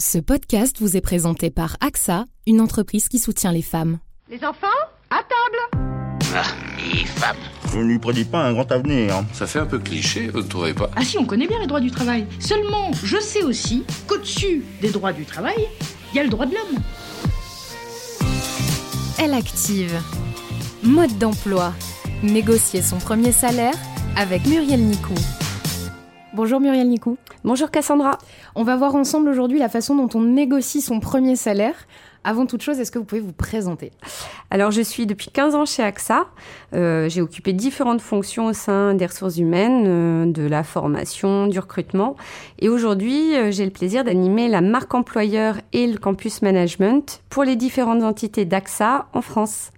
Ce podcast vous est présenté par AXA, une entreprise qui soutient les femmes. Les enfants, à table Ah, les femmes Je ne lui prédis pas un grand avenir. Ça fait un peu cliché, vous ne trouvez pas? Ah si, on connaît bien les droits du travail. Seulement, je sais aussi qu'au-dessus des droits du travail, il y a le droit de l'homme. Elle active. Mode d'emploi. Négocier son premier salaire avec Muriel Nicou. Bonjour Muriel Nicou. Bonjour Cassandra. On va voir ensemble aujourd'hui la façon dont on négocie son premier salaire. Avant toute chose, est-ce que vous pouvez vous présenter? Alors, je suis depuis 15 ans chez AXA. Euh, j'ai occupé différentes fonctions au sein des ressources humaines, euh, de la formation, du recrutement. Et aujourd'hui, euh, j'ai le plaisir d'animer la marque employeur et le campus management pour les différentes entités d'AXA en France.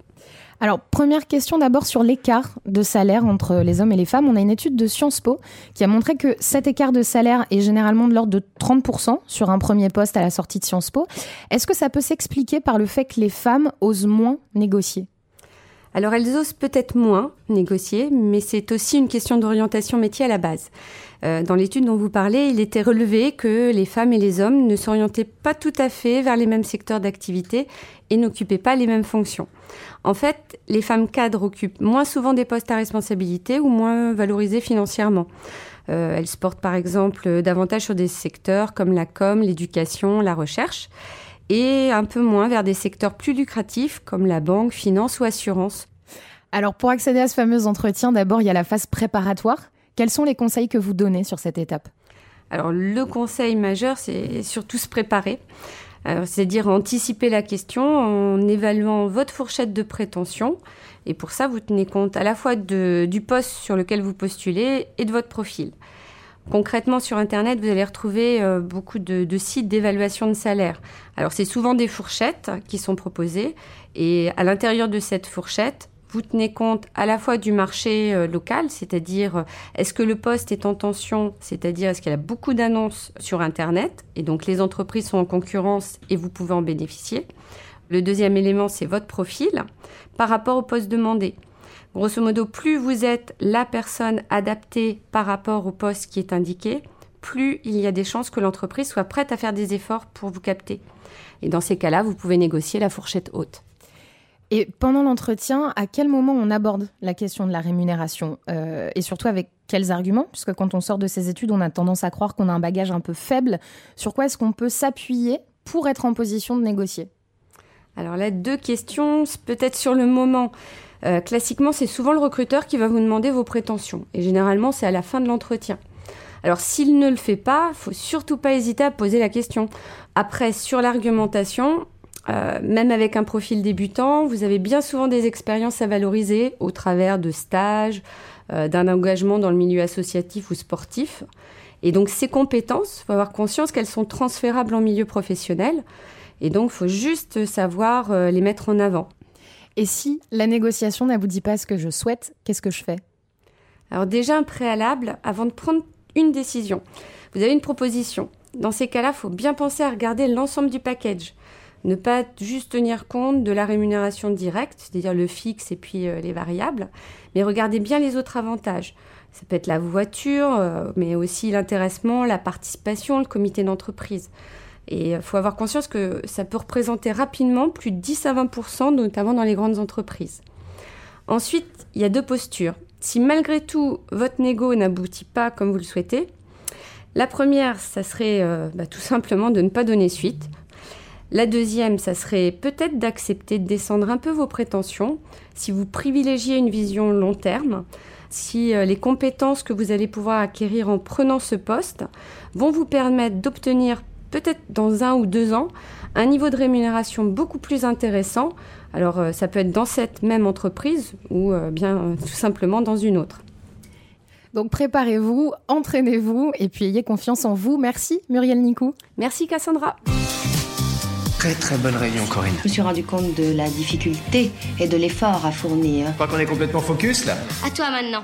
Alors, première question d'abord sur l'écart de salaire entre les hommes et les femmes. On a une étude de Sciences Po qui a montré que cet écart de salaire est généralement de l'ordre de 30% sur un premier poste à la sortie de Sciences Po. Est-ce que ça peut s'expliquer par le fait que les femmes osent moins négocier? Alors elles osent peut-être moins négocier, mais c'est aussi une question d'orientation métier à la base. Euh, dans l'étude dont vous parlez, il était relevé que les femmes et les hommes ne s'orientaient pas tout à fait vers les mêmes secteurs d'activité et n'occupaient pas les mêmes fonctions. En fait, les femmes cadres occupent moins souvent des postes à responsabilité ou moins valorisés financièrement. Euh, elles se portent par exemple davantage sur des secteurs comme la com, l'éducation, la recherche, et un peu moins vers des secteurs plus lucratifs comme la banque, finance ou assurance. Alors pour accéder à ce fameux entretien, d'abord il y a la phase préparatoire. Quels sont les conseils que vous donnez sur cette étape? Alors le conseil majeur, c'est surtout se préparer. C'est-à-dire anticiper la question en évaluant votre fourchette de prétention. Et pour ça, vous tenez compte à la fois de, du poste sur lequel vous postulez et de votre profil. Concrètement, sur Internet, vous allez retrouver euh, beaucoup de, sites d'évaluation de salaire. Alors, c'est souvent des fourchettes qui sont proposées. Et à l'intérieur de cette fourchette, vous tenez compte à la fois du marché euh, local, c'est-à-dire euh, est-ce que le poste est en tension, c'est-à-dire est-ce qu'il y a beaucoup d'annonces sur Internet, et donc les entreprises sont en concurrence et vous pouvez en bénéficier. Le deuxième élément, c'est votre profil par rapport au poste demandé. Grosso modo, plus vous êtes la personne adaptée par rapport au poste qui est indiqué, plus il y a des chances que l'entreprise soit prête à faire des efforts pour vous capter. Et dans ces cas-là, vous pouvez négocier la fourchette haute. Et pendant l'entretien, à quel moment on aborde la question de la rémunération euh, Et surtout avec quels arguments? Puisque quand on sort de ces études, on a tendance à croire qu'on a un bagage un peu faible. Sur quoi est-ce qu'on peut s'appuyer pour être en position de négocier? Alors là, deux questions, peut-être sur le moment. Euh, classiquement, c'est souvent le recruteur qui va vous demander vos prétentions. Et généralement, c'est à la fin de l'entretien. Alors s'il ne le fait pas, faut surtout pas hésiter à poser la question. Après, sur l'argumentation, Euh, même avec un profil débutant, vous avez bien souvent des expériences à valoriser au travers de stages, euh, d'un engagement dans le milieu associatif ou sportif. Et donc ces compétences, il faut avoir conscience qu'elles sont transférables en milieu professionnel. Et donc il faut juste savoir euh, les mettre en avant. Et si la négociation n'aboutit pas à ce que je souhaite, qu'est-ce que je fais? Alors déjà un préalable avant de prendre une décision. Vous avez une proposition. Dans ces cas-là, il faut bien penser à regarder l'ensemble du package. Ne pas juste tenir compte de la rémunération directe, c'est-à-dire le fixe et puis euh, les variables, mais regardez bien les autres avantages. Ça peut être la voiture, euh, mais aussi l'intéressement, la participation, le comité d'entreprise. Et il faut avoir conscience que ça peut représenter rapidement plus de 10 à 20% notamment dans les grandes entreprises. Ensuite, il y a deux postures. Si malgré tout, votre négo n'aboutit pas comme vous le souhaitez, la première, ça serait euh, bah, tout simplement de ne pas donner suite. La deuxième, ça serait peut-être d'accepter de descendre un peu vos prétentions si vous privilégiez une vision long terme, si euh, les compétences que vous allez pouvoir acquérir en prenant ce poste vont vous permettre d'obtenir peut-être dans un ou deux ans un niveau de rémunération beaucoup plus intéressant. Alors euh, ça peut être dans cette même entreprise ou bien tout simplement dans une autre. Donc préparez-vous, entraînez-vous et puis ayez confiance en vous. Merci Muriel Nicou. Merci Cassandra. Très très bonne réunion Corinne. Je me suis rendu compte de la difficulté et de l'effort à fournir. Je crois qu'on est complètement focus là. À toi maintenant.